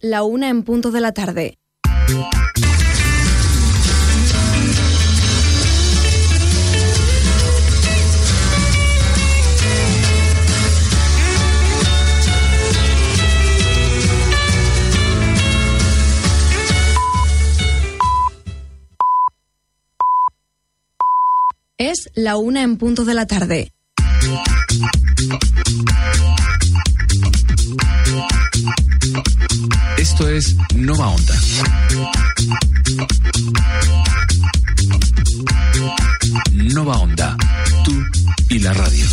La una en punto de la tarde. Es la una en punto de la tarde. Esto es Nova Onda. Nova Onda, tú y la radio.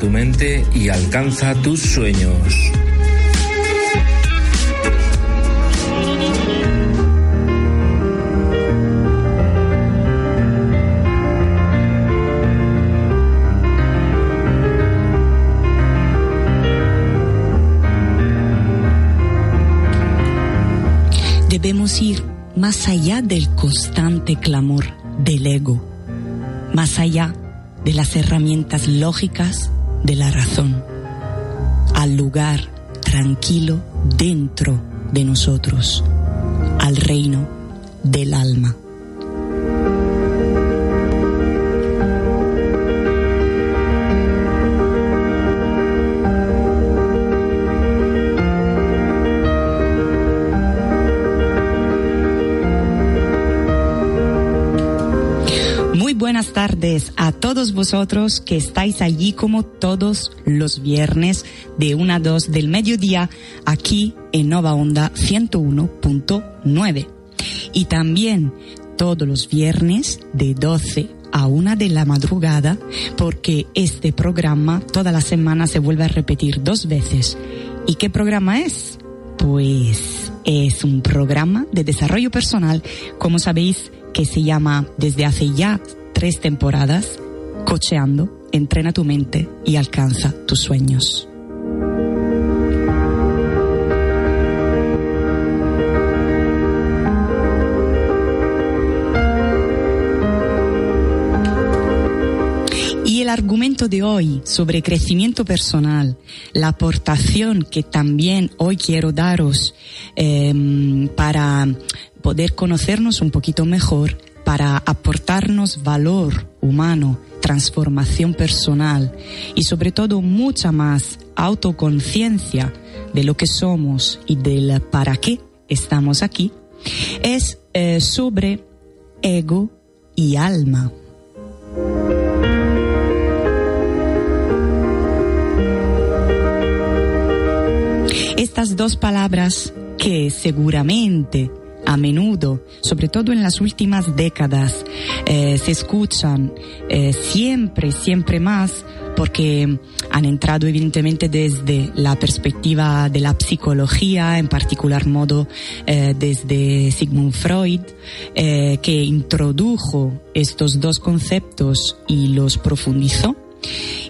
Tu mente y alcanza tus sueños. Debemos ir más allá del constante clamor del ego, más allá de las herramientas lógicas de la razón, al lugar tranquilo dentro de nosotros, al reino del alma. Tardes a todos vosotros que estáis allí como todos los viernes de 1 a 2 del mediodía aquí en Nova Onda 101.9. Y también todos los viernes de 12 a 1 de la madrugada porque este programa toda la semana se vuelve a repetir dos veces. ¿Y qué programa es? Pues es un programa de desarrollo personal, como sabéis, que se llama desde hace ya tres temporadas, cocheando, entrena tu mente y alcanza tus sueños. Y el argumento de hoy sobre crecimiento personal, la aportación que también hoy quiero daros em, para poder conocernos un poquito mejor, para aportarnos valor humano, transformación personal y sobre todo mucha más autoconciencia de lo que somos y del para qué estamos aquí, es eh, sobre ego y alma. Estas dos palabras que seguramente a menudo, sobre todo en las últimas décadas, eh, se escuchan eh, siempre, siempre más porque han entrado evidentemente desde la perspectiva de la psicología, en particular modo eh, desde Sigmund Freud, que introdujo estos dos conceptos y los profundizó.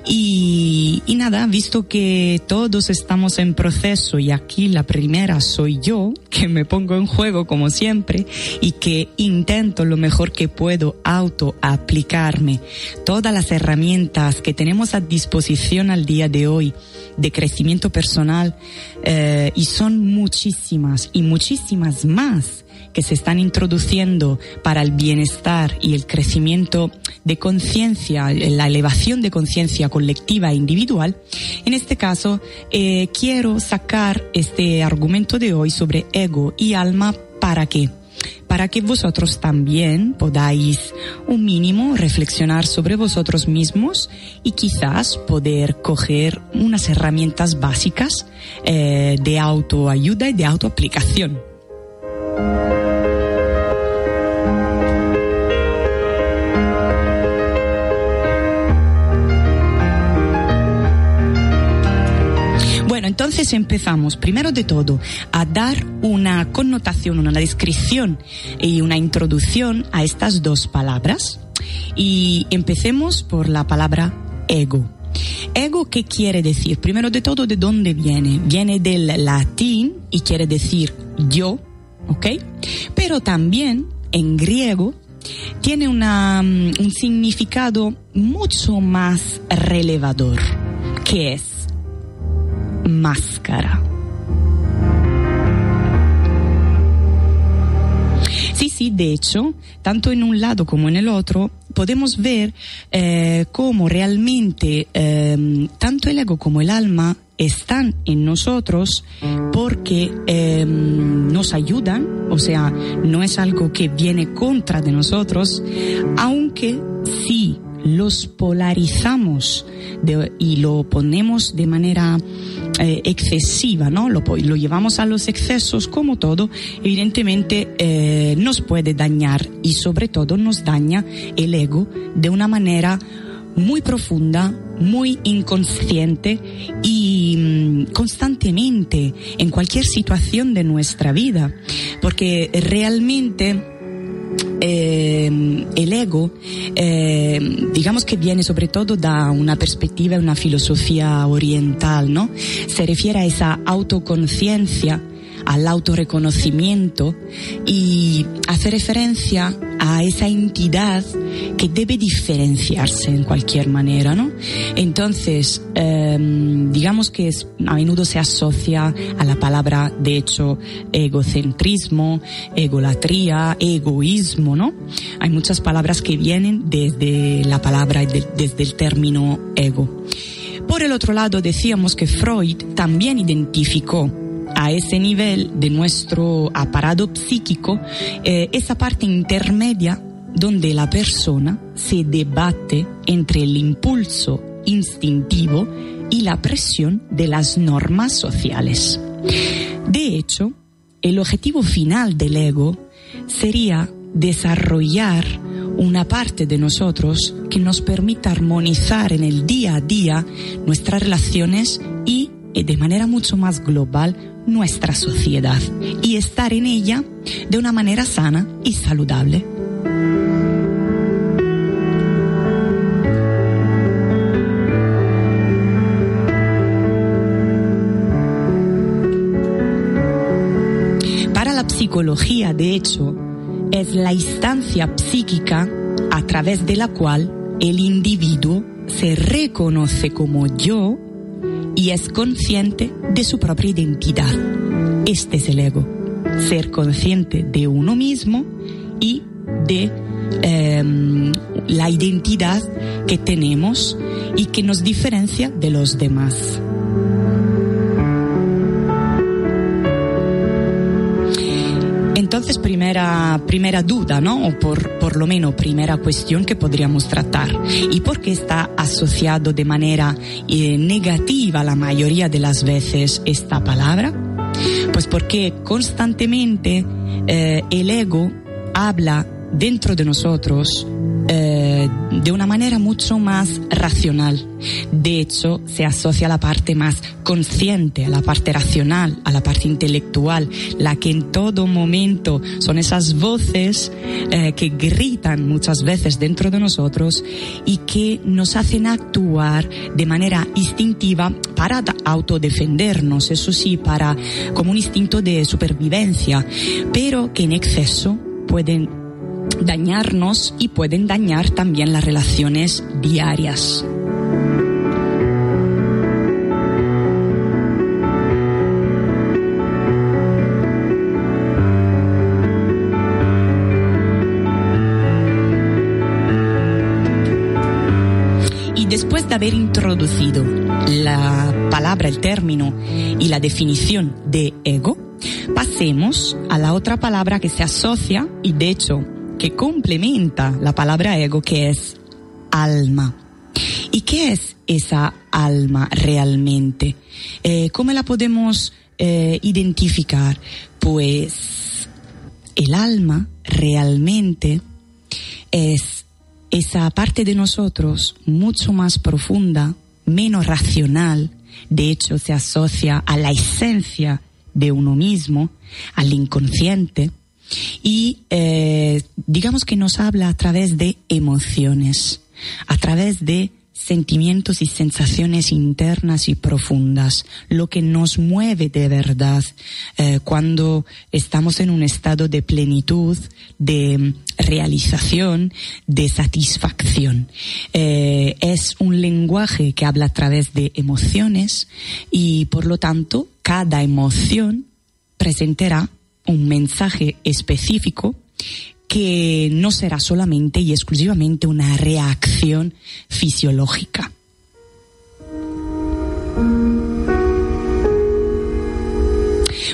Y, nada, visto que todos estamos en proceso y aquí la primera soy yo, que me pongo en juego como siempre y que intento lo mejor que puedo auto aplicarme todas las herramientas que tenemos a disposición al día de hoy de crecimiento personal eh, y son muchísimas y muchísimas más que se están introduciendo para el bienestar y el crecimiento de conciencia, la elevación de conciencia colectiva e individual, en este caso eh, quiero sacar este argumento de hoy sobre ego y alma para qué para que vosotros también podáis un mínimo reflexionar sobre vosotros mismos y quizás poder coger unas herramientas básicas eh, de autoayuda y de autoaplicación. Entonces empezamos, primero de todo, a dar una connotación, una descripción y una introducción a estas dos palabras. Y empecemos por la palabra ego. Ego, ¿qué quiere decir? Primero de todo, ¿de dónde viene? Viene del latín y quiere decir yo, ¿ok? Pero también en griego tiene una, mm, un significado mucho más relevador, que es máscara. Sí, sí, de hecho, tanto en un lado como en el otro, podemos ver eh, cómo realmente eh, tanto el ego como el alma están en nosotros porque eh, nos ayudan, o sea, no es algo que viene contra de nosotros, aunque sí los polarizamos y lo ponemos de manera eh, excesiva, ¿no? Lo, llevamos a los excesos como todo, evidentemente eh, nos puede dañar y sobre todo nos daña el ego de una manera muy profunda, muy inconsciente y mmm, constantemente en cualquier situación de nuestra vida, porque realmente eh, el ego, eh, digamos que viene sobre todo da una perspectiva, una filosofía oriental, ¿no? Se refiere a esa autoconciencia al autorreconocimiento y hace referencia a esa entidad que debe diferenciarse en cualquier manera, ¿no? Entonces, eh, digamos que a menudo se asocia a la palabra, de hecho, egocentrismo, egolatría, egoísmo, ¿no? Hay muchas palabras que vienen desde la palabra, de, desde el término ego. Por el otro lado, decíamos que Freud también identificó a ese nivel de nuestro aparato psíquico, eh, esa parte intermedia donde la persona se debate entre el impulso instintivo y la presión de las normas sociales. De hecho, el objetivo final del ego sería desarrollar una parte de nosotros que nos permita armonizar en el día a día nuestras relaciones y eh, de manera mucho más global nuestra sociedad y estar en ella de una manera sana y saludable. Para la psicología, de hecho, es la instancia psíquica a través de la cual el individuo se reconoce como yo y es consciente de su propia identidad. Este es el ego, ser consciente de uno mismo y de eh, la identidad que tenemos y que nos diferencia de los demás. Primera, duda, ¿no? O por, por lo menos primera cuestión que podríamos tratar. ¿Y por qué está asociado de manera eh, negativa la mayoría de las veces esta palabra? Pues porque constantemente eh, el ego habla dentro de nosotros eh, de una manera mucho más racional. De hecho, se asocia a la parte más consciente, a la parte racional, a la parte intelectual, la que en todo momento son esas voces eh, que gritan muchas veces dentro de nosotros y que nos hacen actuar de manera instintiva para autodefendernos, eso sí, para como un instinto de supervivencia, pero que en exceso pueden dañarnos y pueden dañar también las relaciones diarias. Y después de haber introducido la palabra, el término y la definición de ego, pasemos a la otra palabra que se asocia y de hecho que complementa la palabra ego, que es alma. ¿Y qué es esa alma realmente? Eh, ¿Cómo la podemos eh, identificar? Pues el alma realmente es esa parte de nosotros mucho más profunda, menos racional, de hecho se asocia a la esencia de uno mismo, al inconsciente, y eh, digamos que nos habla a través de emociones, a través de sentimientos y sensaciones internas y profundas, lo que nos mueve de verdad eh, cuando estamos en un estado de plenitud, de realización, de satisfacción. Eh, es un lenguaje que habla a través de emociones y por lo tanto cada emoción presentará un mensaje específico que no será solamente y exclusivamente una reacción fisiológica.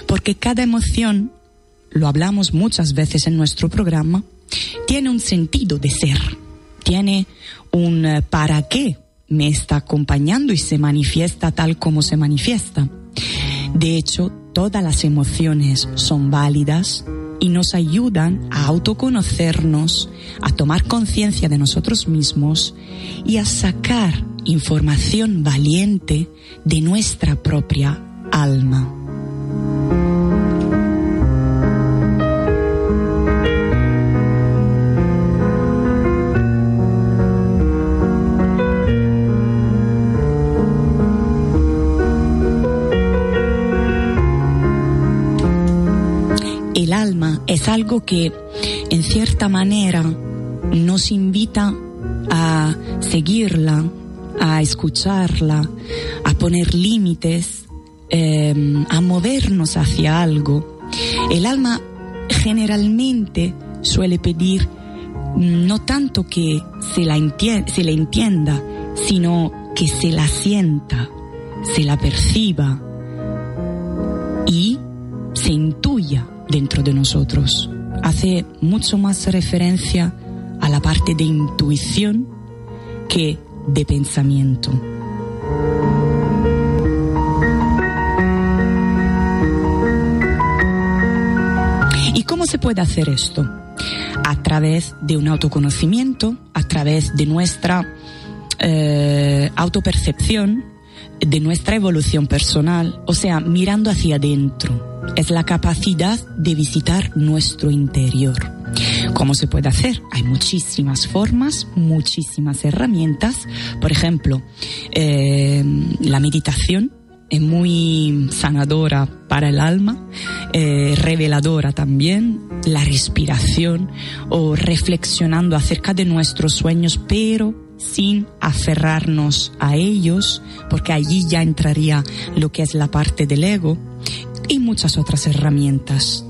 Porque cada emoción, lo hablamos muchas veces en nuestro programa, tiene un sentido de ser, tiene un eh, para qué me está acompañando y se manifiesta tal como se manifiesta. De hecho, todas las emociones son válidas, y nos ayudan a autoconocernos, a tomar conciencia de nosotros mismos y a sacar información valiente de nuestra propia alma. Es algo que en cierta manera nos invita a seguirla, a escucharla, a poner límites, em, a movernos hacia algo. El alma generalmente suele pedir no tanto que se la entienda, sino que se la sienta, se la perciba y se intuya dentro de nosotros. Hace mucho más referencia a la parte de intuición que de pensamiento. ¿Y cómo se puede hacer esto? A través de un autoconocimiento, a través de nuestra eh, autopercepción, de nuestra evolución personal, o sea, mirando hacia adentro es la capacidad de visitar nuestro interior. ¿Cómo se puede hacer? Hay muchísimas formas, muchísimas herramientas. Por ejemplo, eh, la meditación es muy sanadora para el alma, eh, reveladora también, la respiración o reflexionando acerca de nuestros sueños, pero sin aferrarnos a ellos, porque allí ya entraría lo que es la parte del ego y muchas otras herramientas.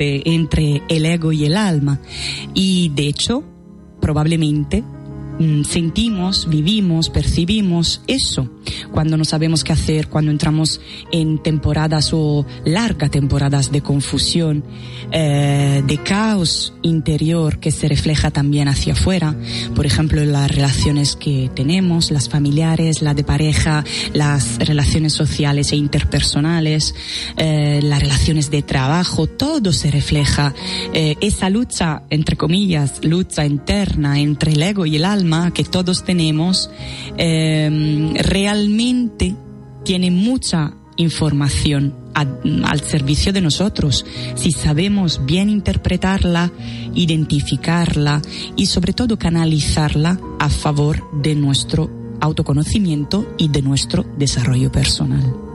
Entre el ego y el alma. Y de hecho, probablemente mm, sentimos, vivimos, percibimos eso cuando no sabemos qué hacer, cuando entramos en temporadas o largas temporadas de confusión, eh, de caos interior que se refleja también hacia afuera, por ejemplo, las relaciones que tenemos, las familiares, la de pareja, las relaciones sociales e interpersonales, eh, las relaciones de trabajo, todo se refleja. Eh, esa lucha, entre comillas, lucha interna entre el ego y el alma que todos tenemos, realmente tiene mucha información al servicio de nosotros, si sabemos bien interpretarla, identificarla y sobre todo canalizarla a favor de nuestro autoconocimiento y de nuestro desarrollo personal.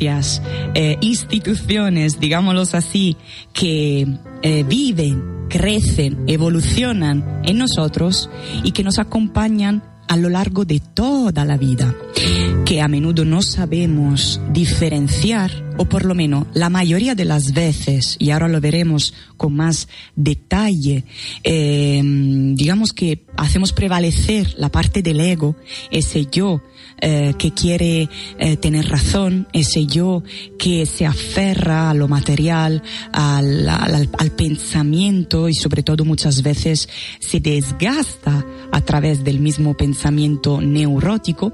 Eh, instituciones, digámoslos así, que eh, viven, crecen, evolucionan en nosotros y que nos acompañan a lo largo de toda la vida, que a menudo no sabemos diferenciar o por lo menos la mayoría de las veces, y ahora lo veremos con más detalle, eh, digamos que hacemos prevalecer la parte del ego, ese yo eh, que quiere eh, tener razón, ese yo que se aferra a lo material, al, al, al pensamiento y sobre todo muchas veces se desgasta a través del mismo pensamiento neurótico.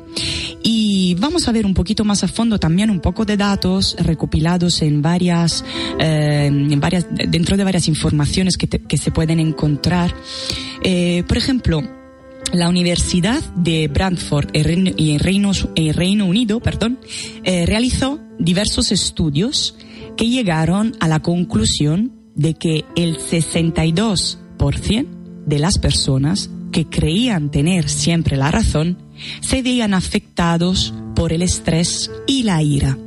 Y vamos a ver un poquito más a fondo también un poco de datos recopilados en varias, eh, en varias dentro de varias informaciones que, se pueden encontrar. Eh, por ejemplo, la Universidad de Brantford en Reino, en Reino Unido perdón, eh, realizó diversos estudios que llegaron a la conclusión de que el 62% de las personas que creían tener siempre la razón se veían afectados por el estrés y la ira.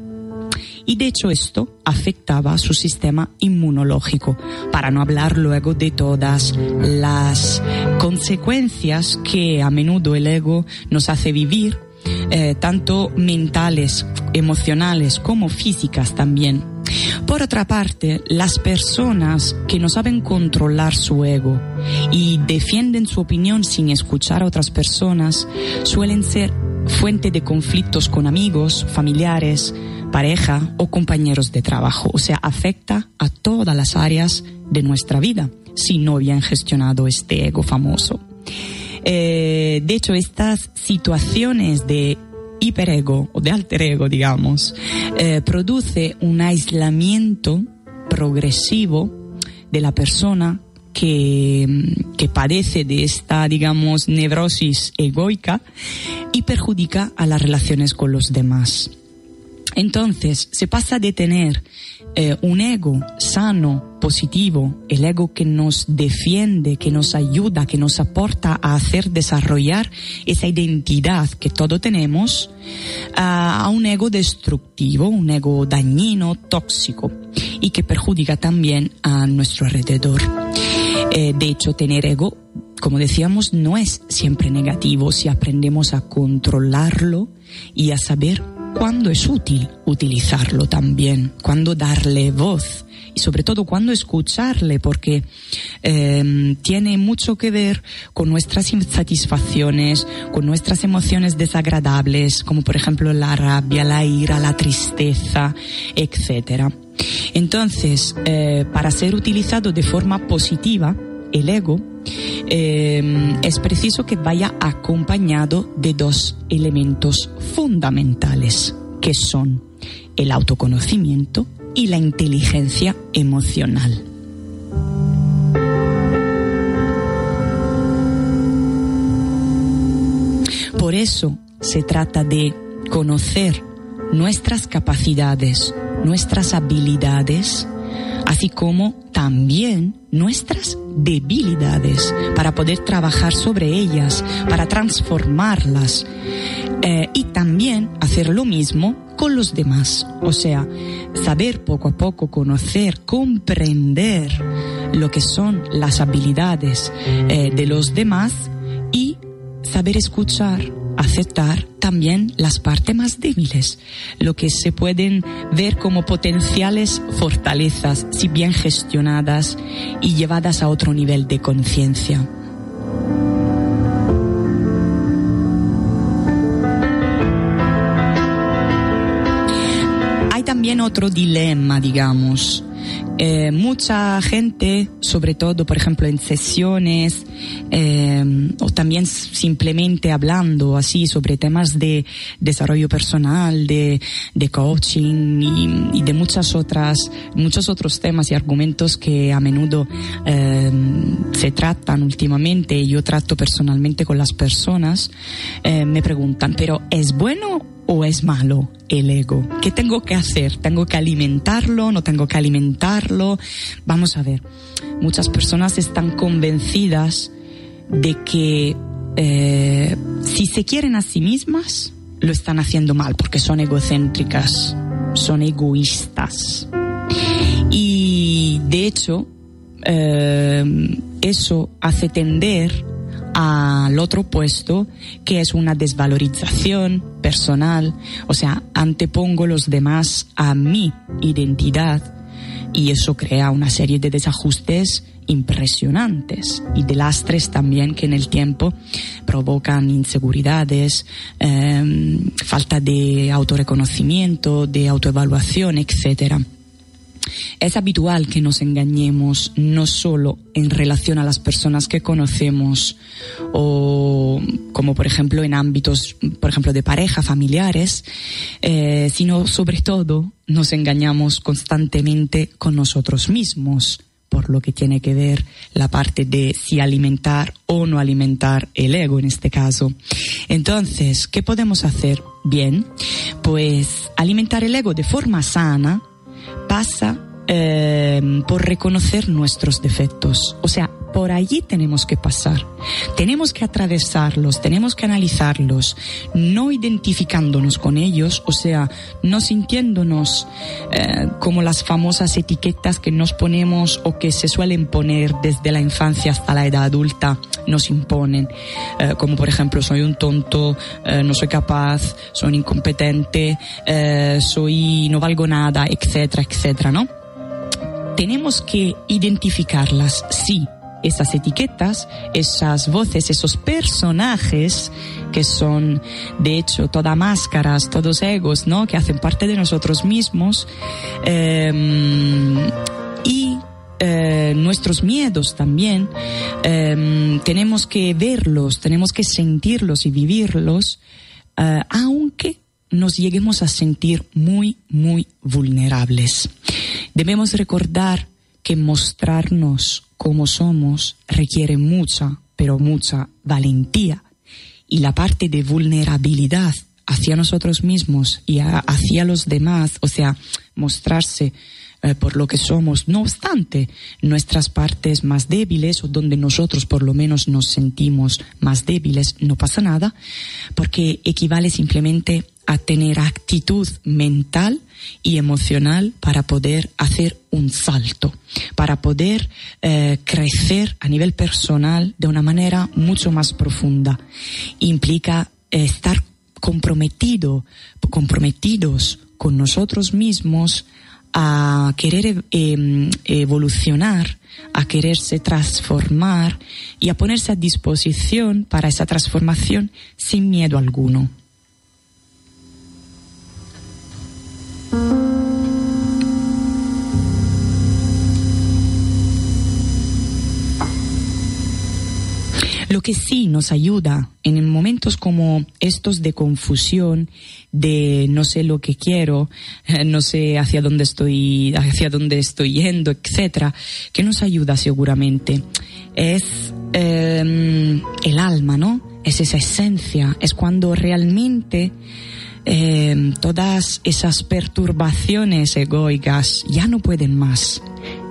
Y de hecho esto afectaba su sistema inmunológico, para no hablar luego de todas las consecuencias que a menudo el ego nos hace vivir, eh, tanto mentales, emocionales como físicas también. Por otra parte, las personas que no saben controlar su ego y defienden su opinión sin escuchar a otras personas suelen ser fuente de conflictos con amigos, familiares, pareja o compañeros de trabajo. O sea, afecta a todas las áreas de nuestra vida si no bien gestionado este ego famoso. Eh, de hecho, estas situaciones de hiperego o de alter ego, digamos, eh, produce un aislamiento progresivo de la persona que, que, padece de esta, digamos, neurosis egoica y perjudica a las relaciones con los demás. Entonces, se pasa de tener eh, un ego sano, positivo, el ego que nos defiende, que nos ayuda, que nos aporta a hacer desarrollar esa identidad que todos tenemos, a un ego destructivo, un ego dañino, tóxico y que perjudica también a nuestro alrededor. Eh, de hecho, tener ego, como decíamos, no es siempre negativo si aprendemos a controlarlo y a saber cuándo es útil utilizarlo también, cuándo darle voz y sobre todo cuándo escucharle, porque eh, tiene mucho que ver con nuestras insatisfacciones, con nuestras emociones desagradables, como por ejemplo la rabia, la ira, la tristeza, etcétera. Entonces, eh, para ser utilizado de forma positiva, el ego, eh, es preciso que vaya acompañado de dos elementos fundamentales, que son el autoconocimiento y la inteligencia emocional. Por eso se trata de conocer nuestras capacidades, nuestras habilidades, así como también nuestras debilidades para poder trabajar sobre ellas, para transformarlas eh, y también hacer lo mismo con los demás. O sea, saber poco a poco, conocer, comprender lo que son las habilidades eh, de los demás y saber escuchar aceptar también las partes más débiles, lo que se pueden ver como potenciales fortalezas si bien gestionadas y llevadas a otro nivel de conciencia. Hay también otro dilema, digamos, eh, mucha gente, sobre todo, por ejemplo, en sesiones eh, o también simplemente hablando así sobre temas de desarrollo personal, de, de coaching y, y, de muchas otras, muchos otros temas y argumentos que a menudo eh, se tratan últimamente. Yo trato personalmente con las personas. Eh, me preguntan, pero ¿es bueno o es malo el ego? ¿Qué tengo que hacer? ¿Tengo que alimentarlo? ¿No tengo que alimentarlo? Vamos a ver. Muchas personas están convencidas de que eh, si se quieren a sí mismas, lo están haciendo mal porque son egocéntricas, son egoístas. Y de hecho, eh, eso hace tender al otro puesto, que es una desvalorización personal, o sea, antepongo los demás a mi identidad y eso crea una serie de desajustes impresionantes y de lastres también que en el tiempo provocan inseguridades, eh, falta de autorreconocimiento, de autoevaluación, etcétera. Es habitual que nos engañemos no solo en relación a las personas que conocemos o como por ejemplo en ámbitos, por ejemplo, de pareja, familiares, eh, sino sobre todo nos engañamos constantemente con nosotros mismos por lo que tiene que ver la parte de si alimentar o no alimentar el ego en este caso. Entonces, ¿qué podemos hacer? Bien, pues alimentar el ego de forma sana pasa eh, por reconocer nuestros defectos. O sea, por allí tenemos que pasar. Tenemos que atravesarlos, tenemos que analizarlos, no identificándonos con ellos, o sea, no sintiéndonos eh, como las famosas etiquetas que nos ponemos o que se suelen poner desde la infancia hasta la edad adulta, nos imponen. Eh, como por ejemplo, soy un tonto, eh, no soy capaz, soy incompetente, soy, no valgo nada, etcétera, etcétera, ¿no? Tenemos que identificarlas, sí, esas etiquetas, esas voces, esos personajes que son de hecho todas máscaras, todos egos, ¿no? Que hacen parte de nosotros mismos em, y eh, nuestros miedos también em, tenemos que verlos, tenemos que sentirlos y vivirlos, eh, aunque nos lleguemos a sentir muy, muy vulnerables. Debemos recordar que mostrarnos como somos requiere mucha, pero mucha valentía. Y la parte de vulnerabilidad hacia nosotros mismos y hacia los demás, o sea, mostrarse eh, por lo que somos, no obstante nuestras partes más débiles o donde nosotros por lo menos nos sentimos más débiles, no pasa nada, porque equivale simplemente a tener actitud mental y emocional para poder hacer un salto, para poder eh, crecer a nivel personal de una manera mucho más profunda. Implica estar comprometido, comprometidos con nosotros mismos a querer em, evolucionar, a quererse transformar y a ponerse a disposición para esa transformación sin miedo alguno. Lo que sí nos ayuda en momentos como estos de confusión, de no sé lo que quiero, no sé hacia dónde estoy, hacia dónde estoy yendo, etcétera, que nos ayuda seguramente es em, el alma, ¿no? Es esa esencia, es cuando realmente em, todas esas perturbaciones egoicas ya no pueden más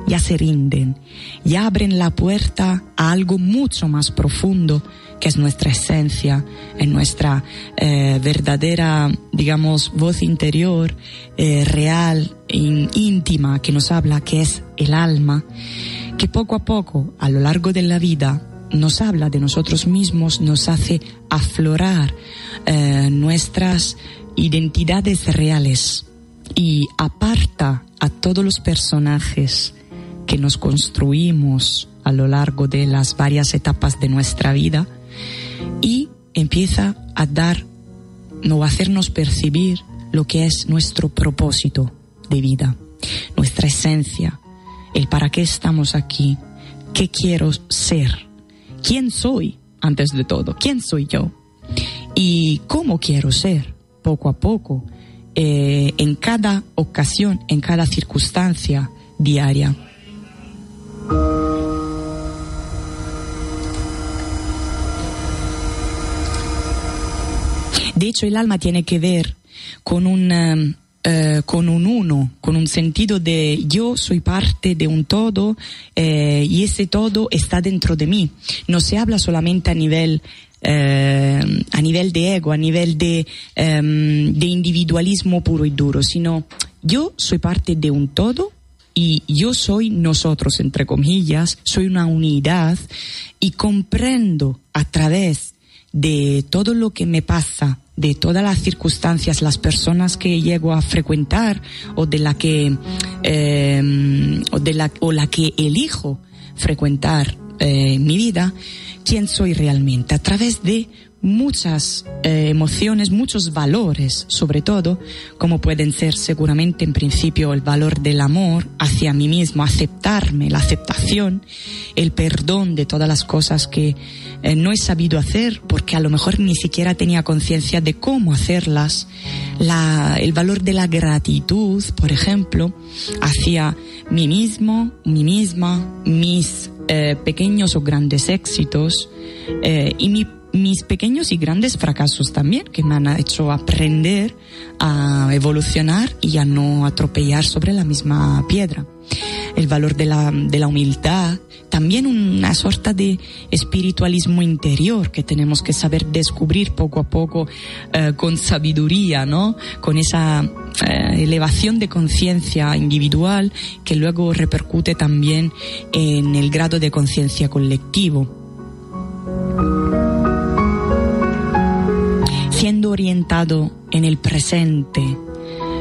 ya se rinden, ya abren la puerta a algo mucho más profundo que es nuestra esencia, en nuestra eh, verdadera, digamos, voz interior, eh, real, íntima, que nos habla, que es el alma, que poco a poco, a lo largo de la vida, nos habla de nosotros mismos, nos hace aflorar eh, nuestras identidades reales y aparta a todos los personajes que nos construimos a lo largo de las varias etapas de nuestra vida y empieza a dar, no hacernos percibir lo que es nuestro propósito de vida, nuestra esencia, el para qué estamos aquí, qué quiero ser, quién soy antes de todo, quién soy yo y cómo quiero ser poco a poco, eh, en cada ocasión, en cada circunstancia diaria. De hecho, el alma tiene que ver con un, um, eh, con un uno, con un sentido de yo soy parte de un todo eh, y ese todo está dentro de mí. No se habla solamente a nivel eh, a nivel de ego, a nivel de, em, de individualismo puro y duro, sino yo soy parte de un todo y yo soy nosotros, entre comillas, soy una unidad y comprendo a través de todo lo que me pasa, de todas las circunstancias, las personas que llego a frecuentar o de la que eh, o de la o la que elijo frecuentar eh, mi vida, quién soy realmente a través de muchas eh, emociones, muchos valores, sobre todo, como pueden ser seguramente en principio el valor del amor hacia mí mismo, aceptarme, la aceptación, el perdón de todas las cosas que eh, no he sabido hacer porque a lo mejor ni siquiera tenía conciencia de cómo hacerlas, la, el valor de la gratitud, por ejemplo, hacia mí mismo, mí misma, mis eh, pequeños o grandes éxitos y mi mis pequeños y grandes fracasos también, que me han hecho aprender a evolucionar y a no atropellar sobre la misma piedra. El valor de la, de la humildad, también una sorta de espiritualismo interior que tenemos que saber descubrir poco a poco eh, con sabiduría, ¿no? Con esa eh, elevación de conciencia individual que luego repercute también en el grado de conciencia colectivo orientado en el presente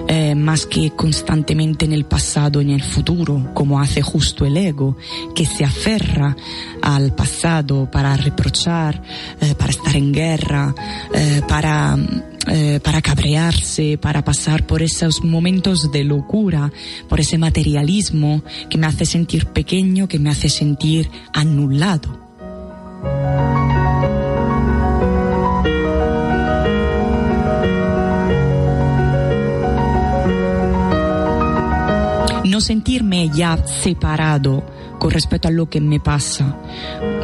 eh, más que constantemente en el pasado, en el futuro, como hace justo el ego, que se aferra al pasado para reprochar, eh, para estar en guerra, eh, para eh, para cabrearse, para pasar por esos momentos de locura, por ese materialismo que me hace sentir pequeño, que me hace sentir anulado. No sentirme ya separado con respecto a lo que me pasa,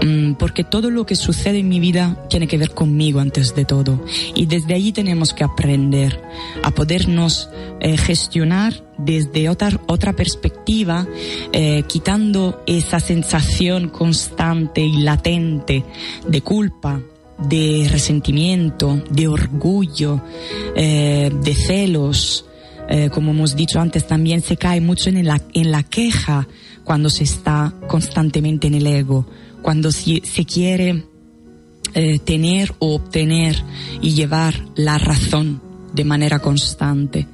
mm, porque todo lo que sucede en mi vida tiene que ver conmigo antes de todo. Y desde allí tenemos que aprender a podernos eh, gestionar desde otra, otra perspectiva, eh, quitando esa sensación constante y latente de culpa, de resentimiento, de orgullo, eh, de celos, eh, como hemos dicho antes, también se cae mucho en la, en la queja cuando se está constantemente en el ego, cuando se, quiere eh, tener o obtener y llevar la razón de manera constante.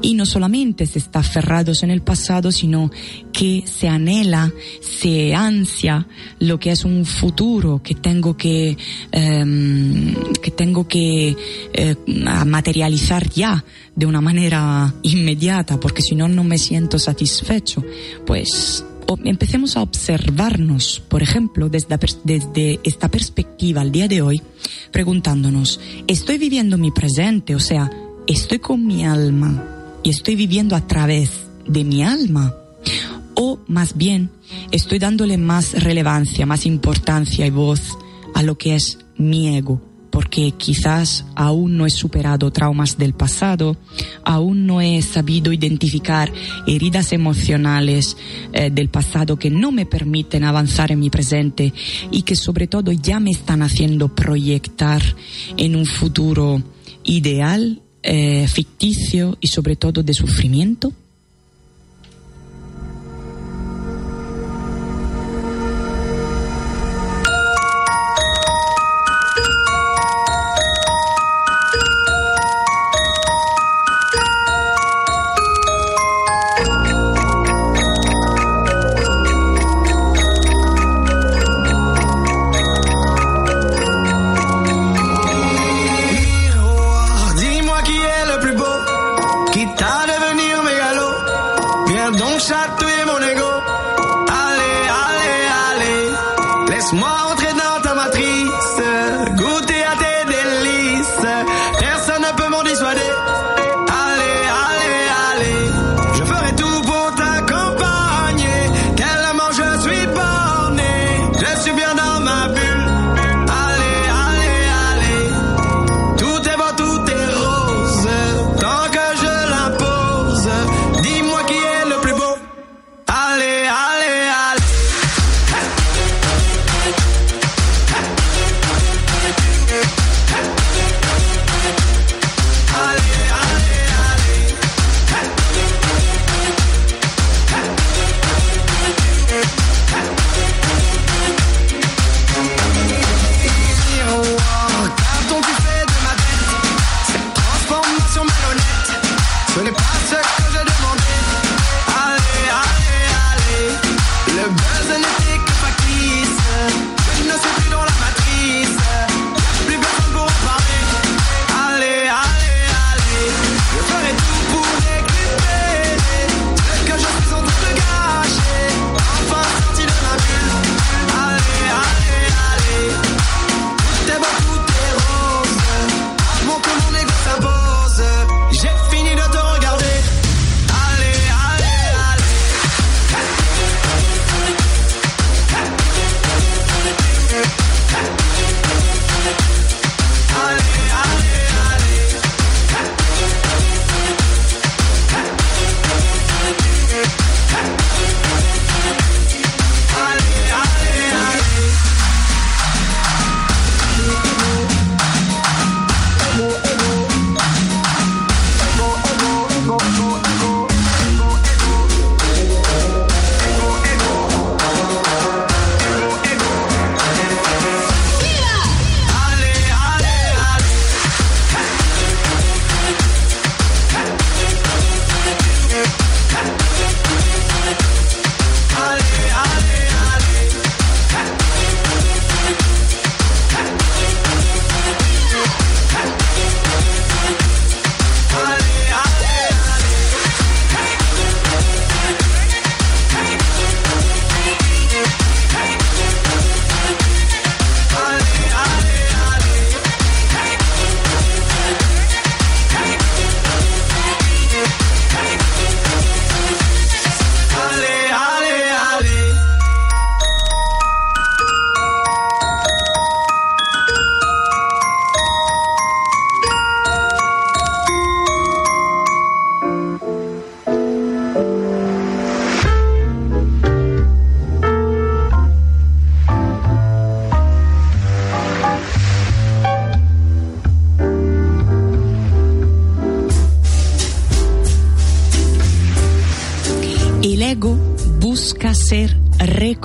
Y no solamente se está aferrados en el pasado, sino que se anhela, se ansia lo que es un futuro que tengo que, eh, que tengo que eh, materializar ya de una manera inmediata, porque si no, no me siento satisfecho. Pues empecemos a observarnos, por ejemplo, desde, esta perspectiva al día de hoy, preguntándonos, ¿estoy viviendo mi presente? O sea, ¿estoy con mi alma y estoy viviendo a través de mi alma? O más bien, estoy dándole más relevancia, más importancia y voz a lo que es mi ego, porque quizás aún no he superado traumas del pasado, aún no he sabido identificar heridas emocionales eh, del pasado que no me permiten avanzar en mi presente y que sobre todo ya me están haciendo proyectar en un futuro ideal, eh, ficticio y sobre todo de sufrimiento. peu m'en dissuader.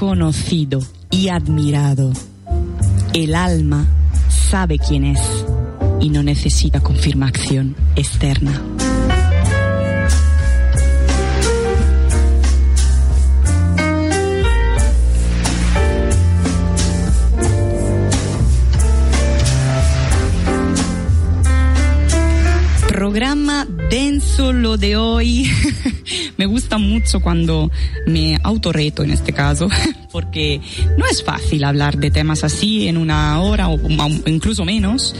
Reconocido y admirado. El alma sabe quién es y no necesita confirmación externa. programa denso lo de hoy. me gusta mucho cuando me autorreto en este caso, porque no es fácil hablar de temas así en una hora o incluso menos.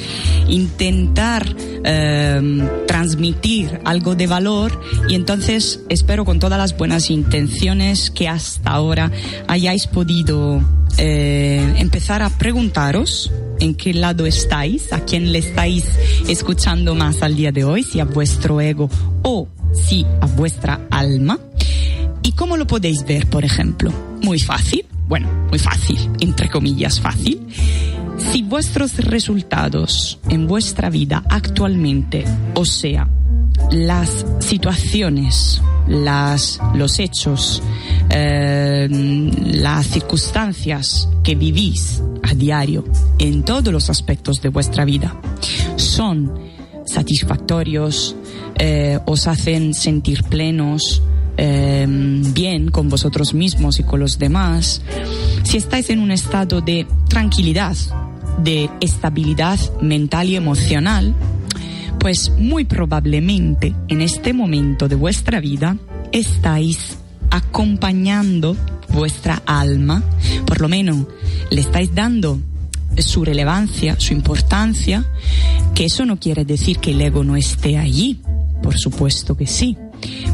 Intentar eh, transmitir algo de valor y entonces espero con todas las buenas intenciones que hasta ahora hayáis podido eh, empezar a preguntaros en qué lado estáis, a quién le estáis escuchando más al día de hoy, si a vuestro ego o si a vuestra alma. ¿Y cómo lo podéis ver, por ejemplo? Muy fácil, bueno, muy fácil, entre comillas fácil. Si vuestros resultados en vuestra vida actualmente, o sea, las situaciones, las, los hechos, eh, las circunstancias que vivís a diario en todos los aspectos de vuestra vida son satisfactorios, eh, os hacen sentir plenos, eh, bien con vosotros mismos y con los demás, si estáis en un estado de tranquilidad, de estabilidad mental y emocional, pues muy probablemente en este momento de vuestra vida estáis acompañando vuestra alma, por lo menos le estáis dando su relevancia, su importancia, que eso no quiere decir que el ego no esté allí, por supuesto que sí,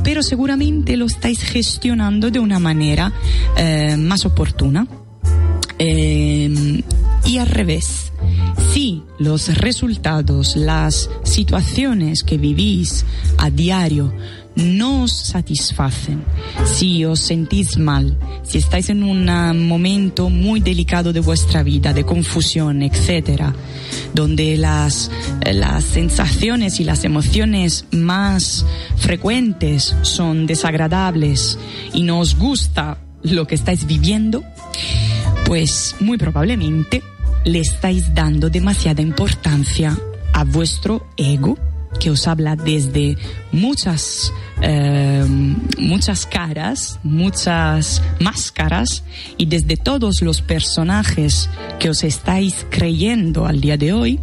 pero seguramente lo estáis gestionando de una manera eh, más oportuna. Eh, y al revés, si los resultados, las situaciones que vivís a diario no os satisfacen, si os sentís mal, si estáis en un momento muy delicado de vuestra vida, de confusión, etcétera, donde las, las sensaciones y las emociones más frecuentes son desagradables y no os gusta lo que estáis viviendo, pues muy probablemente le estáis dando demasiada importancia a vuestro ego que os habla desde muchas, eh, muchas caras, muchas máscaras y desde todos los personajes que os estáis creyendo al día de hoy,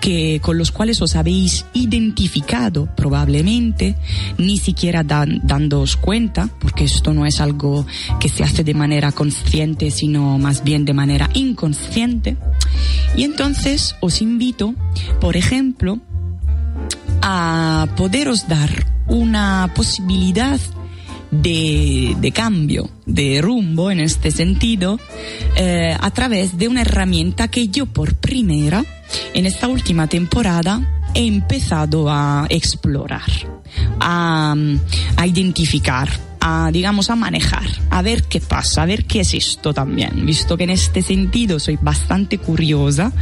que con los cuales os habéis identificado probablemente, ni siquiera dándoos cuenta, porque esto no es algo que se hace de manera consciente, sino más bien de manera inconsciente. Y entonces os invito, por ejemplo, a poderos dar una posibilidad de, de, cambio, de rumbo en este sentido, eh, a través de una herramienta que yo por primera, en esta última temporada, he empezado a explorar, a, a identificar a, digamos, a manejar, a ver qué pasa, a ver qué es esto también, visto que en este sentido soy bastante curiosa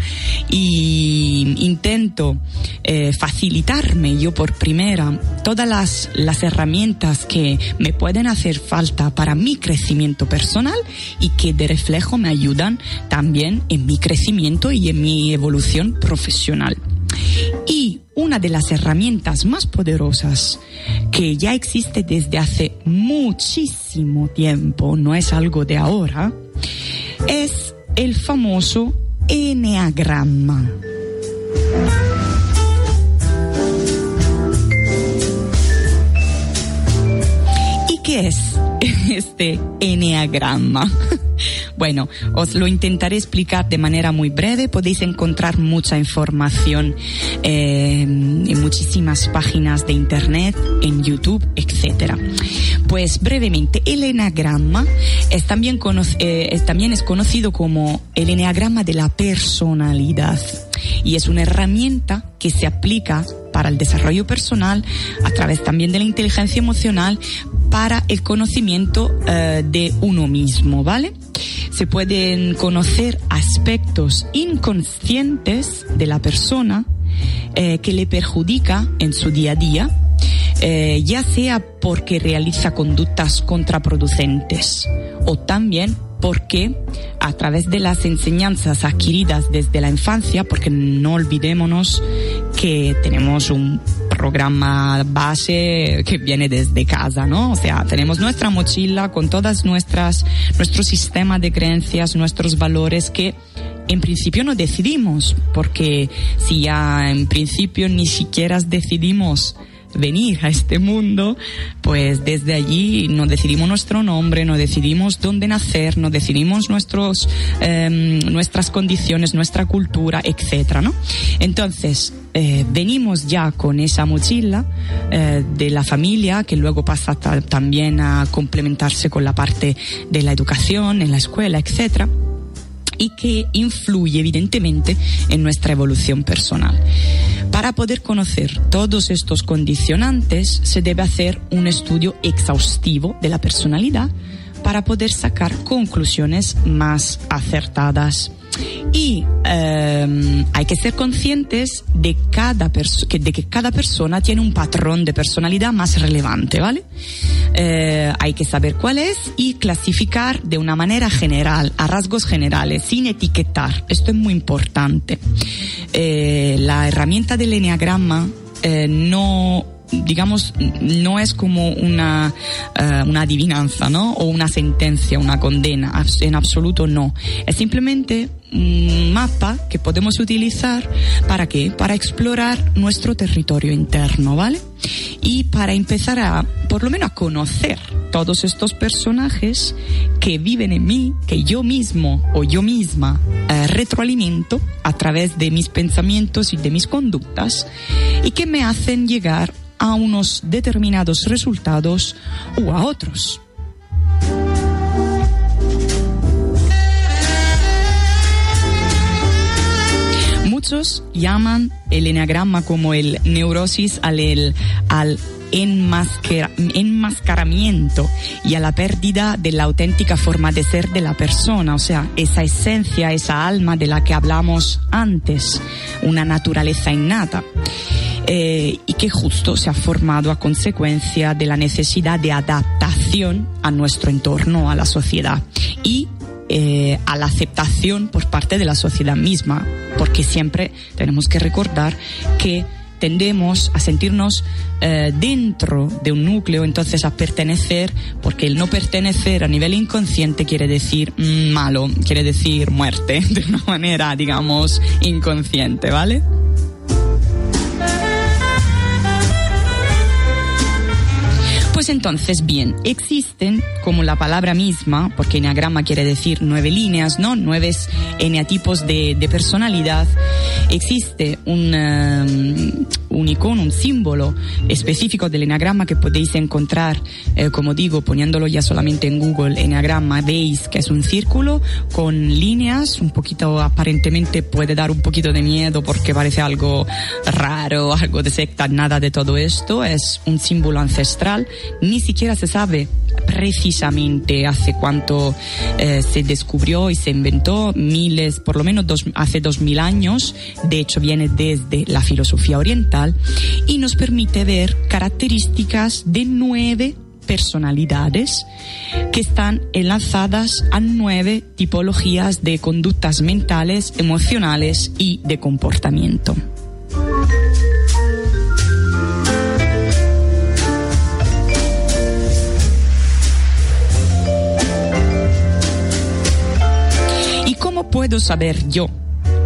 y intento eh, facilitarme yo por primera todas las, las herramientas que me pueden hacer falta para mi crecimiento personal y que de reflejo me ayudan también en mi crecimiento y en mi evolución profesional. Y una de las herramientas más poderosas que ya existe desde hace muchísimo tiempo, no es algo de ahora, es el famoso eneagrama. ¿Y qué es este eneagrama? Bueno, os lo intentaré explicar de manera muy breve. Podéis encontrar mucha información eh, en muchísimas páginas de internet, en YouTube, etcétera. Pues brevemente, el enagrama es también, eh, es también es conocido como el enagrama de la personalidad y es una herramienta que se aplica para el desarrollo personal a través también de la inteligencia emocional para el conocimiento eh, de uno mismo, ¿vale? Se pueden conocer aspectos inconscientes de la persona eh, que le perjudica en su día a día eh, ya sea porque realiza conductas contraproducentes o también porque a través de las enseñanzas adquiridas desde la infancia, porque no olvidémonos que tenemos un programa base que viene desde casa, ¿no? O sea, tenemos nuestra mochila con todas nuestras, nuestro sistema de creencias, nuestros valores que en principio no decidimos, porque si ya en principio ni siquiera decidimos venir a este mundo, pues desde allí no decidimos nuestro nombre, no decidimos dónde nacer, no decidimos nuestros, em, nuestras condiciones, nuestra cultura, etcétera, ¿no? Entonces, eh, venimos ya con esa mochila eh, de la familia que luego pasa también a complementarse con la parte de la educación en la escuela, etcétera y que influye evidentemente en nuestra evolución personal. Para poder conocer todos estos condicionantes se debe hacer un estudio exhaustivo de la personalidad para poder sacar conclusiones más acertadas. Y eh, hay que ser conscientes de, cada que, de que cada persona tiene un patrón de personalidad más relevante, ¿vale? Eh, hay que saber cuál es y clasificar de una manera general, a rasgos generales, sin etiquetar. Esto es muy importante. Eh, la herramienta del enneagrama eh, no digamos, no es como una, uh, una adivinanza, ¿no? O una sentencia, una condena. En absoluto no. Es simplemente mapa que podemos utilizar para qué? Para explorar nuestro territorio interno, ¿vale? Y para empezar a, por lo menos a conocer todos estos personajes que viven en mí, que yo mismo o yo misma eh, retroalimento a través de mis pensamientos y de mis conductas y que me hacen llegar a unos determinados resultados o a otros. Llaman el eneagrama como el neurosis al, al enmascaramiento y a la pérdida de la auténtica forma de ser de la persona, o sea, esa esencia, esa alma de la que hablamos antes, una naturaleza innata. Eh, y que justo se ha formado a consecuencia de la necesidad de adaptación a nuestro entorno, a la sociedad y eh, a la aceptación por parte de la sociedad misma, porque siempre tenemos que recordar que tendemos a sentirnos eh, dentro de un núcleo, entonces a pertenecer, porque el no pertenecer a nivel inconsciente quiere decir mm, malo, quiere decir muerte, de una manera, digamos, inconsciente, ¿vale? Pues entonces, bien, existen, como la palabra misma, porque eneagrama quiere decir nueve líneas, ¿no? Nueve eneatipos de, de personalidad. Existe un, um, un icono, un símbolo específico del eneagrama que podéis encontrar, eh, como digo, poniéndolo ya solamente en Google, eneagrama, veis que es un círculo con líneas, un poquito aparentemente puede dar un poquito de miedo porque parece algo raro, algo de secta, nada de todo esto, es un símbolo ancestral. Ni siquiera se sabe precisamente hace cuánto eh, se descubrió y se inventó, miles, por lo menos hace dos mil años, de hecho viene desde la filosofía oriental y nos permite ver características de nueve personalidades que están enlazadas a nueve tipologías de conductas mentales, emocionales y de comportamiento. puedo saber yo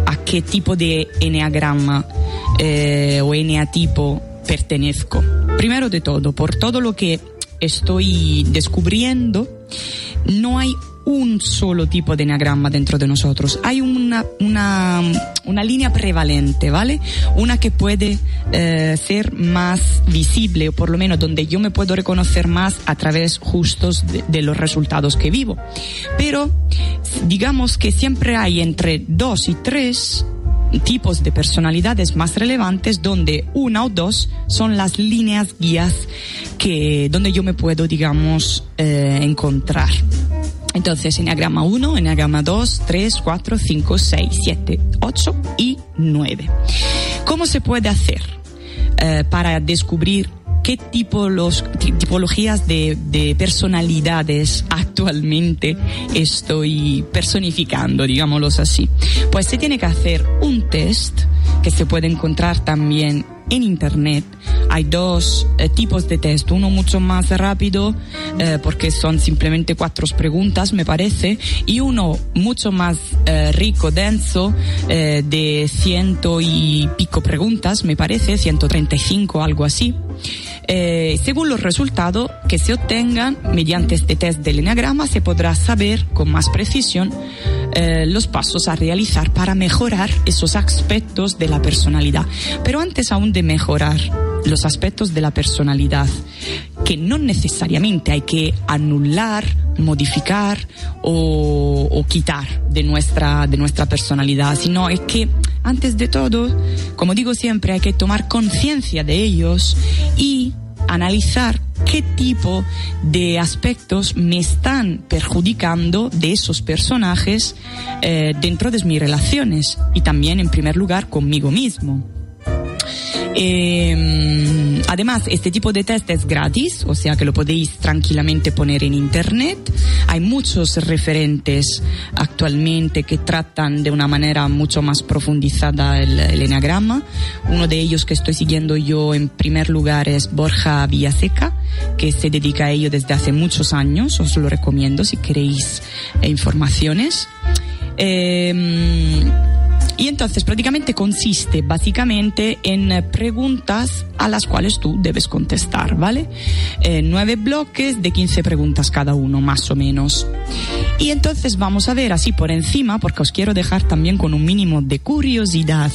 a qué tipo de eneagrama eh, o eneatipo pertenezco? Primero de todo, por todo lo que estoy descubriendo, no hay un solo tipo de enagrama dentro de nosotros. Hay una, una, una línea prevalente, ¿vale? Una que puede eh, ser más visible, o por lo menos donde yo me puedo reconocer más a través justos de, de los resultados que vivo. Pero digamos que siempre hay entre dos y tres tipos de personalidades más relevantes donde una o dos son las líneas guías que donde yo me puedo digamos eh, encontrar entonces, Enneagrama 1, Enneagrama 2, 3, 4, 5, 6, 7, 8 y 9. ¿Cómo se puede hacer eh, para descubrir qué tipo los, tipologías de, de personalidades actualmente estoy personificando, digámoslo así. Pues se tiene que hacer un test que se puede encontrar también en internet hay dos eh, tipos de test, uno mucho más rápido eh, porque son simplemente cuatro preguntas me parece y uno mucho más eh, rico, denso de ciento y pico preguntas me parece, 135 algo así. Según los resultados que se obtengan mediante este test del enagrama se podrá saber con más precisión los pasos a realizar para mejorar esos aspectos de la personalidad. Pero antes aún de mejorar los aspectos de la personalidad que no necesariamente hay que anular, modificar o, quitar de nuestra, de nuestra personalidad, sino es que antes de todo, como digo siempre, hay que tomar conciencia de ellos y analizar qué tipo de aspectos me están perjudicando de esos personajes eh, dentro de mis relaciones y también en primer lugar conmigo mismo. Eh, además, este tipo de test es gratis, o sea que lo podéis tranquilamente poner en internet. Hay muchos referentes actualmente que tratan de una manera mucho más profundizada el, el enagrama. Uno de ellos que estoy siguiendo yo en primer lugar es Borja Villaseca, que se dedica a ello desde hace muchos años. Os lo recomiendo si queréis eh, informaciones. Eh, y entonces prácticamente consiste básicamente en eh, preguntas a las cuales tú debes contestar, ¿vale? Eh, nueve bloques de 15 preguntas cada uno, más o menos. Y entonces vamos a ver así por encima, porque os quiero dejar también con un mínimo de curiosidad,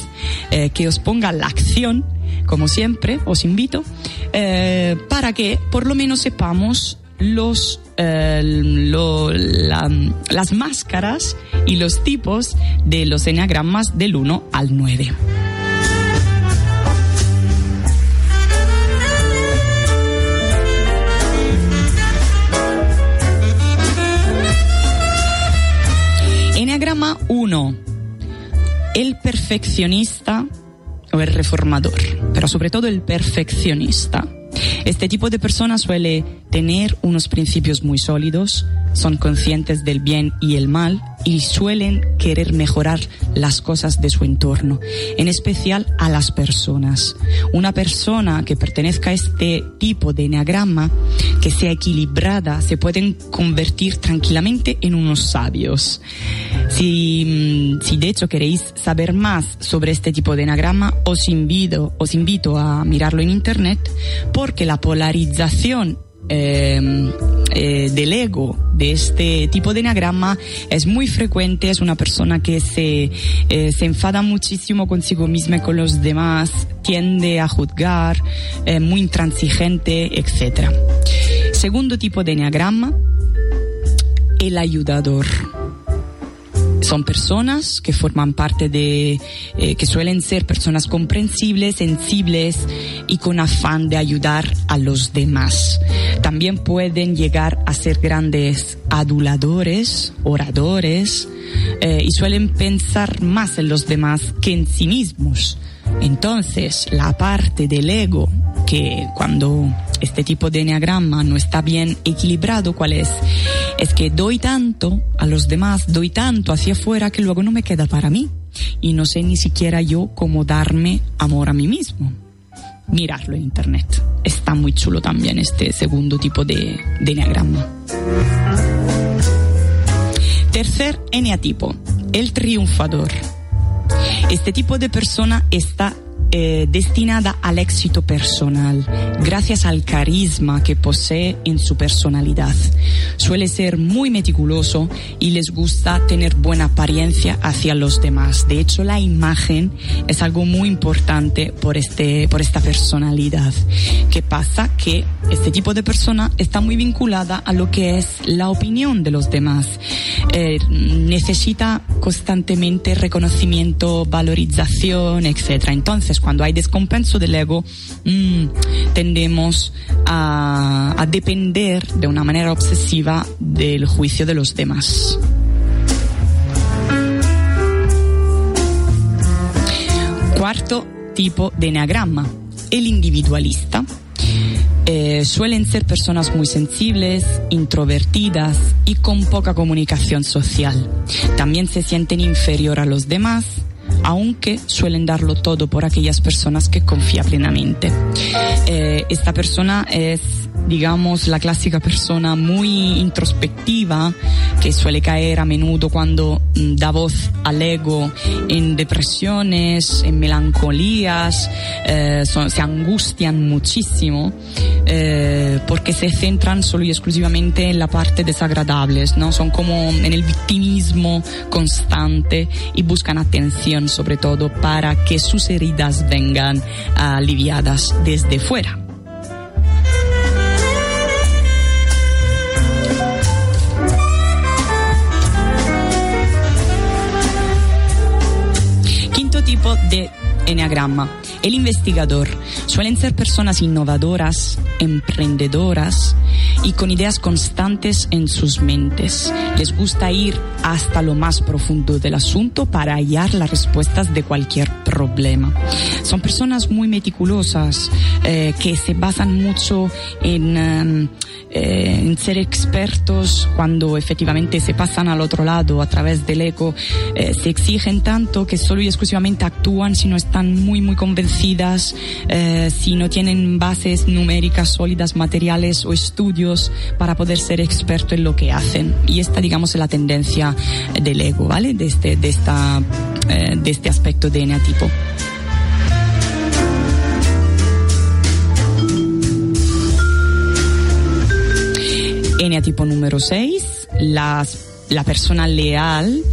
eh, que os ponga la acción, como siempre, os invito, para que por lo menos sepamos los, las máscaras y los tipos de los enagramas del 1 al 9. Enagrama 1. El perfeccionista o el reformador, pero sobre todo el perfeccionista. Este tipo de persona suele tener unos principios muy sólidos, son conscientes del bien y el mal y suelen querer mejorar las cosas de su entorno, en especial a las personas. Una persona que pertenezca a este tipo de enneagrama, que sea equilibrada, se pueden convertir tranquilamente en unos sabios. Si, mm, si de hecho queréis saber más sobre este tipo de enagrama, os invito, os invito a mirarlo en internet porque la polarización eh, eh, del ego de este tipo de enagrama es muy frecuente, es una persona que se, eh, se enfada muchísimo consigo misma y con los demás, tiende a juzgar, eh, muy intransigente, etc. Segundo tipo de enagrama, el ayudador son personas que forman parte de, eh, que suelen ser personas comprensibles, sensibles y con afán de ayudar a los demás. También pueden llegar a ser grandes aduladores, oradores, eh, y suelen pensar más en los demás que en sí mismos. Entonces, la parte del ego que cuando este tipo de enneagrama no está bien equilibrado, ¿cuál es? Es que doy tanto a los demás, doy tanto hacia afuera que luego no me queda para mí y no sé ni siquiera yo cómo darme amor a mí mismo. Mirarlo en internet. Está muy chulo también este segundo tipo de, de. Tercer eneatipo, el triunfador. Este tipo de persona está eh, destinada al éxito personal, gracias al carisma que posee en su personalidad. Suele ser muy meticuloso y les gusta tener buena apariencia hacia los demás. De hecho, la imagen es algo muy importante por, este, por esta personalidad. ¿Qué pasa? Que este tipo de persona está muy vinculada a lo que es la opinión de los demás. Eh, necesita constantemente reconocimiento, valorización, etc. Entonces, cuando hay descompenso del ego, mmm, tendemos a, a depender de una manera obsesiva del juicio de los demás. Cuarto tipo de enneagrama, el individualista. Eh, suelen ser personas muy sensibles, introvertidas y con poca comunicación social. También se sienten inferior a los demás, aunque suelen darlo todo por aquellas personas que confía plenamente. Eh, esta persona es digamos, la clásica persona muy introspectiva que suele caer a menudo cuando mm, da voz al ego en depresiones, en melancolías, eh, se angustian muchísimo eh, porque se centran solo y exclusivamente en la parte desagradables, ¿no? Son como en el victimismo constante y buscan atención sobre todo para que sus heridas vengan aliviadas desde fuera. De Enneagrama. El investigador suelen ser personas innovadoras, emprendedoras y con ideas constantes en sus mentes. Les gusta ir hasta lo más profundo del asunto para hallar las respuestas de cualquier problema. Son personas muy meticulosas eh, que se basan mucho en, em, eh, en, ser expertos cuando efectivamente se pasan al otro lado a través del eco. Eh, se exigen tanto que solo y exclusivamente actúan si no están muy muy convencidas, si no tienen bases numéricas sólidas, materiales o estudios para poder ser experto en lo que hacen. Y esta digamos es la tendencia del ego, ¿vale? De este, de esta, de este aspecto de eneatipo. Eneatipo número 6, la persona leal,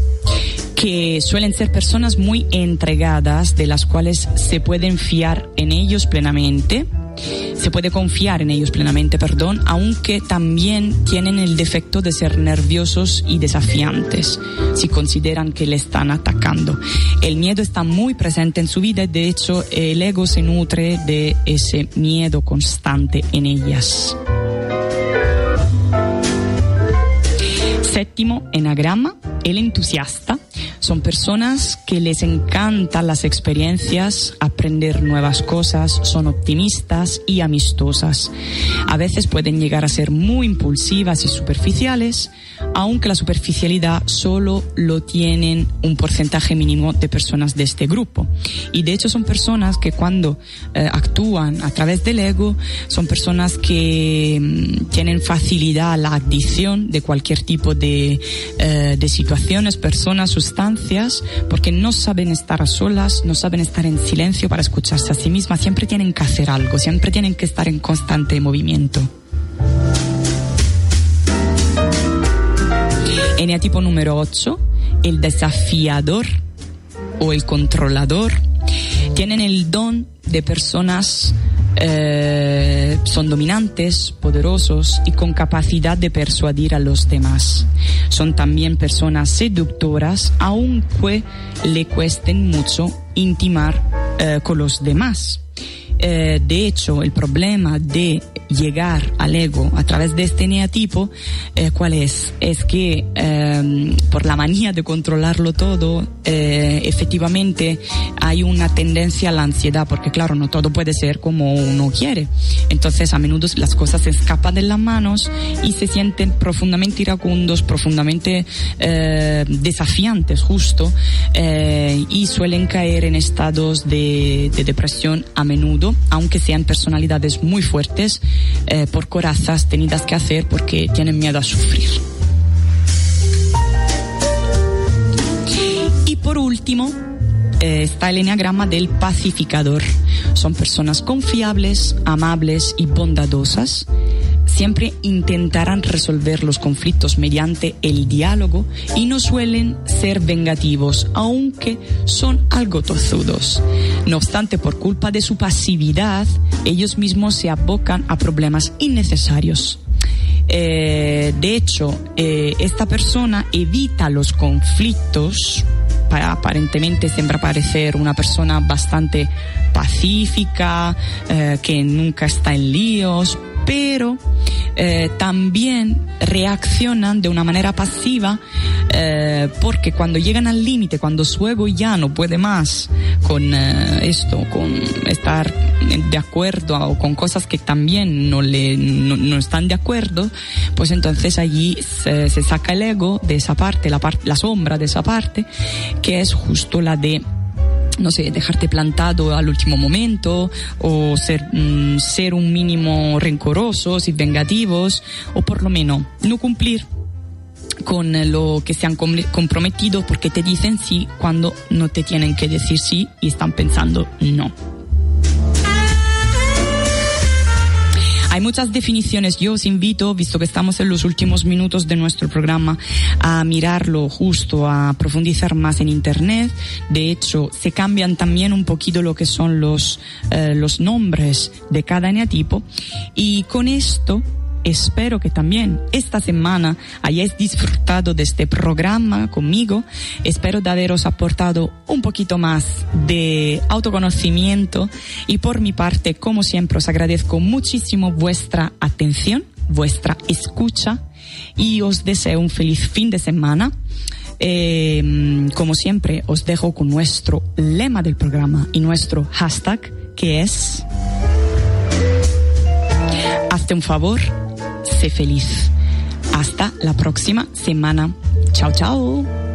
que suelen ser personas muy entregadas, de las cuales se pueden fiar en ellos plenamente se puede confiar en ellos plenamente, perdón, aunque también tienen el defecto de ser nerviosos y desafiantes si consideran que le están atacando. El miedo está muy presente en su vida y de hecho el ego se nutre de ese miedo constante en ellas. Séptimo enagrama, el entusiasta son personas que les encantan las experiencias, aprender nuevas cosas, son optimistas y amistosas. A veces pueden llegar a ser muy impulsivas y superficiales, aunque la superficialidad solo lo tienen un porcentaje mínimo de personas de este grupo. Y de hecho son personas que cuando eh, actúan a través del ego, son personas que mm, tienen facilidad a la adicción de cualquier tipo de, eh, de situaciones, personas, sustancias porque no saben estar a solas, no saben estar en silencio para escucharse a sí mismas, siempre tienen que hacer algo, siempre tienen que estar en constante movimiento. Eneatipo número 8, el desafiador o el controlador, tienen el don de personas eh, son dominantes, poderosos y con capacidad de persuadir a los demás. Son también personas seductoras, aunque le cuesten mucho intimar eh, con los demás. Eh, de hecho, el problema de llegar al ego a través de este neatipo, eh, ¿cuál es? Es que em, por la manía de controlarlo todo, eh, efectivamente hay una tendencia a la ansiedad, porque claro, no todo puede ser como uno quiere. Entonces, a menudo las cosas se escapan de las manos y se sienten profundamente iracundos, profundamente desafiantes, justo, y suelen caer en estados de depresión a menudo aunque sean personalidades muy fuertes, eh, por corazas tenidas que hacer porque tienen miedo a sufrir. Y por último, eh, está el enneagrama del pacificador. Son personas confiables, amables y bondadosas siempre intentarán resolver los conflictos mediante el diálogo y no suelen ser vengativos, aunque son algo tozudos. No obstante, por culpa de su pasividad, ellos mismos se abocan a problemas innecesarios. Eh, de hecho, eh, esta persona evita los conflictos para aparentemente siempre parecer una persona bastante pacífica, eh, que nunca está en líos, pero eh, también reaccionan de una manera pasiva eh, porque cuando llegan al límite, cuando su ego ya no puede más con eh, esto, con estar de acuerdo o con cosas que también no, le, no, no están de acuerdo, pues entonces allí se, se saca el ego de esa parte, la, parte, la sombra de esa parte, que es justo la de no sé, dejarte plantado al último momento o ser, mm, ser un mínimo rencorosos y vengativos o por lo menos no cumplir con lo que se han com- comprometido porque te dicen sí cuando no te tienen que decir sí y están pensando no. Hay muchas definiciones. Yo os invito, visto que estamos en los últimos minutos de nuestro programa, a mirarlo justo, a profundizar más en Internet. De hecho, se cambian también un poquito lo que son los, eh, los nombres de cada eneatipo. Y con esto, espero que también esta semana hayáis disfrutado de este programa conmigo. Espero de haberos aportado un poquito más de autoconocimiento y por mi parte, como siempre, os agradezco muchísimo vuestra atención, vuestra escucha y os deseo un feliz fin de semana. Eh, como siempre, os dejo con nuestro lema del programa y nuestro hashtag que es Hazte un favor, sé feliz. Hasta la próxima semana. Chao, chao.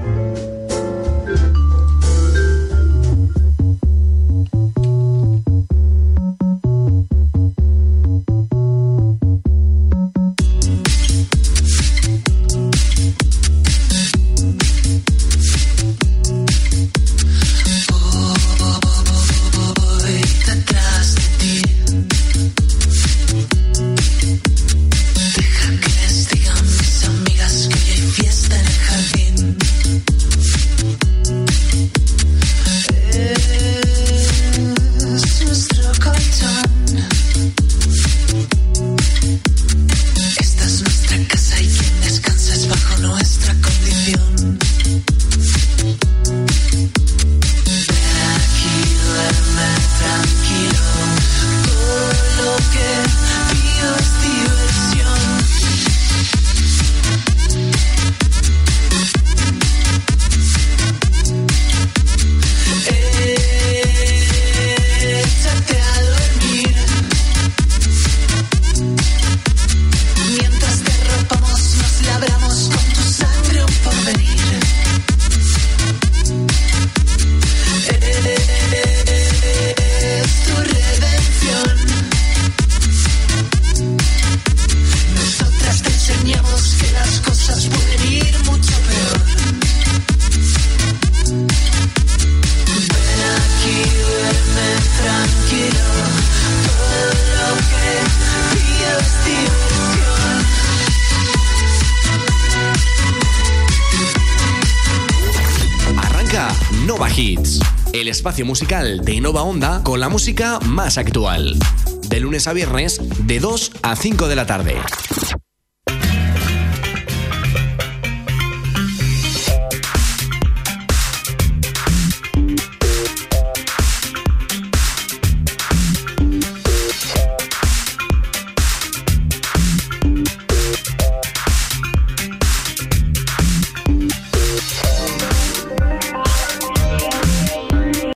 Espacio musical de Nova Onda con la música más actual. De lunes a viernes, de 2 a 5 de la tarde.